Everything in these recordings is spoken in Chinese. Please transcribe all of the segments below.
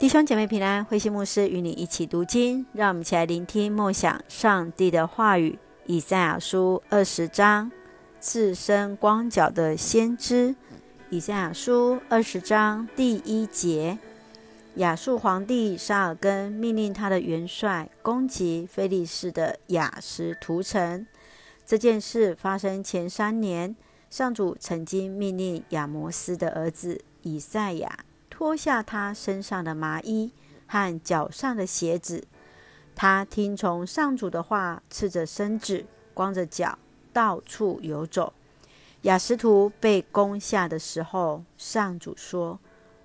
弟兄姐妹平安，慧馨牧师与你一起读经，让我们一起来聆听梦想上帝的话语。以赛亚书二十章，赤身光脚的先知。以赛亚书二十章第一节：亚述皇帝沙尔根命令他的元帅攻击菲利士的亚实图城。这件事发生前三年，上主曾经命令亚摩斯的儿子以赛亚。脱下他身上的麻衣和脚上的鞋子，他听从上主的话，赤着身子，光着脚，到处游走。亚实突被攻下的时候，上主说：“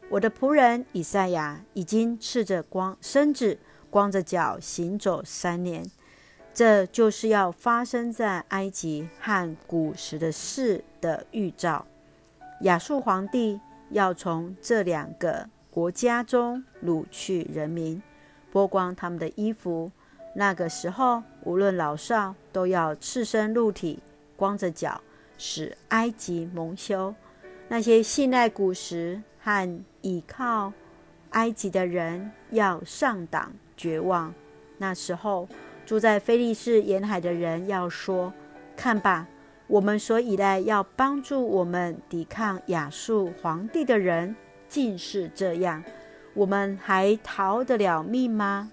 我的仆人以赛亚已经赤着光身子，光着脚行走三年。这就是要发生在埃及和古时的事的预兆。”亚述皇帝。要从这两个国家中掳去人民，剥光他们的衣服。那个时候，无论老少，都要赤身露体，光着脚，使埃及蒙羞。那些信赖古时和倚靠埃及的人，要上党绝望。那时候，住在非利士沿海的人要说：“看吧。”我们所依赖要帮助我们抵抗亚述皇帝的人，竟是这样，我们还逃得了命吗？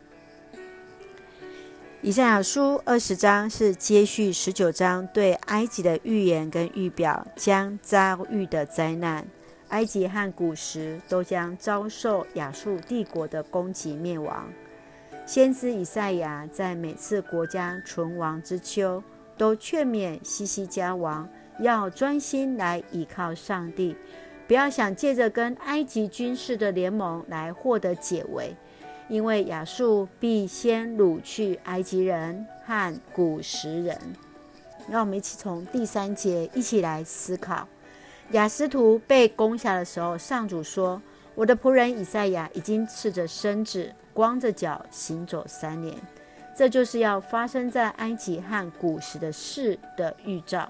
以赛亚书二十章是接续十九章对埃及的预言跟预表将遭遇的灾难，埃及和古时都将遭受亚述帝国的攻击灭亡。先知以赛亚在每次国家存亡之秋，都劝勉西西家王要专心来倚靠上帝，不要想借着跟埃及军事的联盟来获得解围，因为亚述必先掳去埃及人和古时人。让我们一起从第三节一起来思考：雅斯图被攻下的时候，上主说：“我的仆人以赛亚已经赤着身子，光着脚行走三年。”这就是要发生在埃及和古时的事的预兆。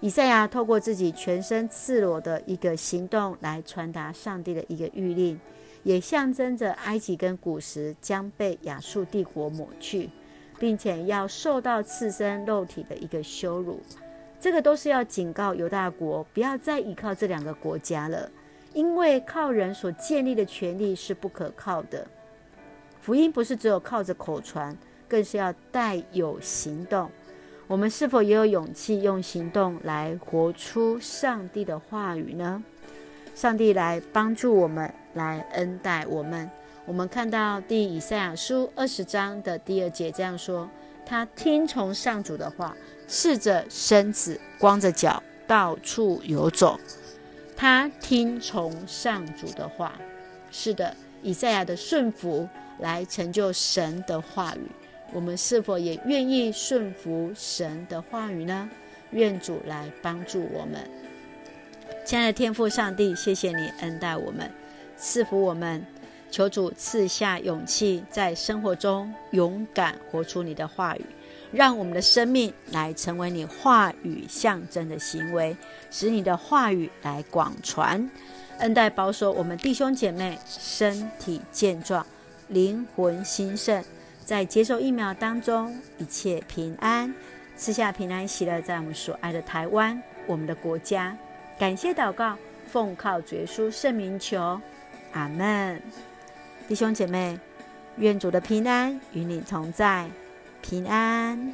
以赛亚透过自己全身赤裸的一个行动来传达上帝的一个谕令，也象征着埃及跟古时将被亚述帝国抹去，并且要受到赤身肉体的一个羞辱。这个都是要警告犹大国不要再依靠这两个国家了，因为靠人所建立的权力是不可靠的。福音不是只有靠着口传，更是要带有行动。我们是否也有勇气用行动来活出上帝的话语呢？上帝来帮助我们，来恩待我们。我们看到第以赛亚书二十章的第二节这样说：他听从上主的话，赤着身子，光着脚，到处游走。他听从上主的话，是的，以赛亚的顺服。来成就神的话语，我们是否也愿意顺服神的话语呢？愿主来帮助我们。亲爱的天父上帝，谢谢你恩待我们，赐福我们。求主赐下勇气，在生活中勇敢活出你的话语，让我们的生命来成为你话语象征的行为，使你的话语来广传。恩待保守我们弟兄姐妹身体健壮。灵魂兴盛，在接受疫苗当中，一切平安，赐下平安喜乐，在我们所爱的台湾，我们的国家。感谢祷告，奉靠主耶稣圣名求，阿门。弟兄姐妹，愿主的平安与你同在，平安。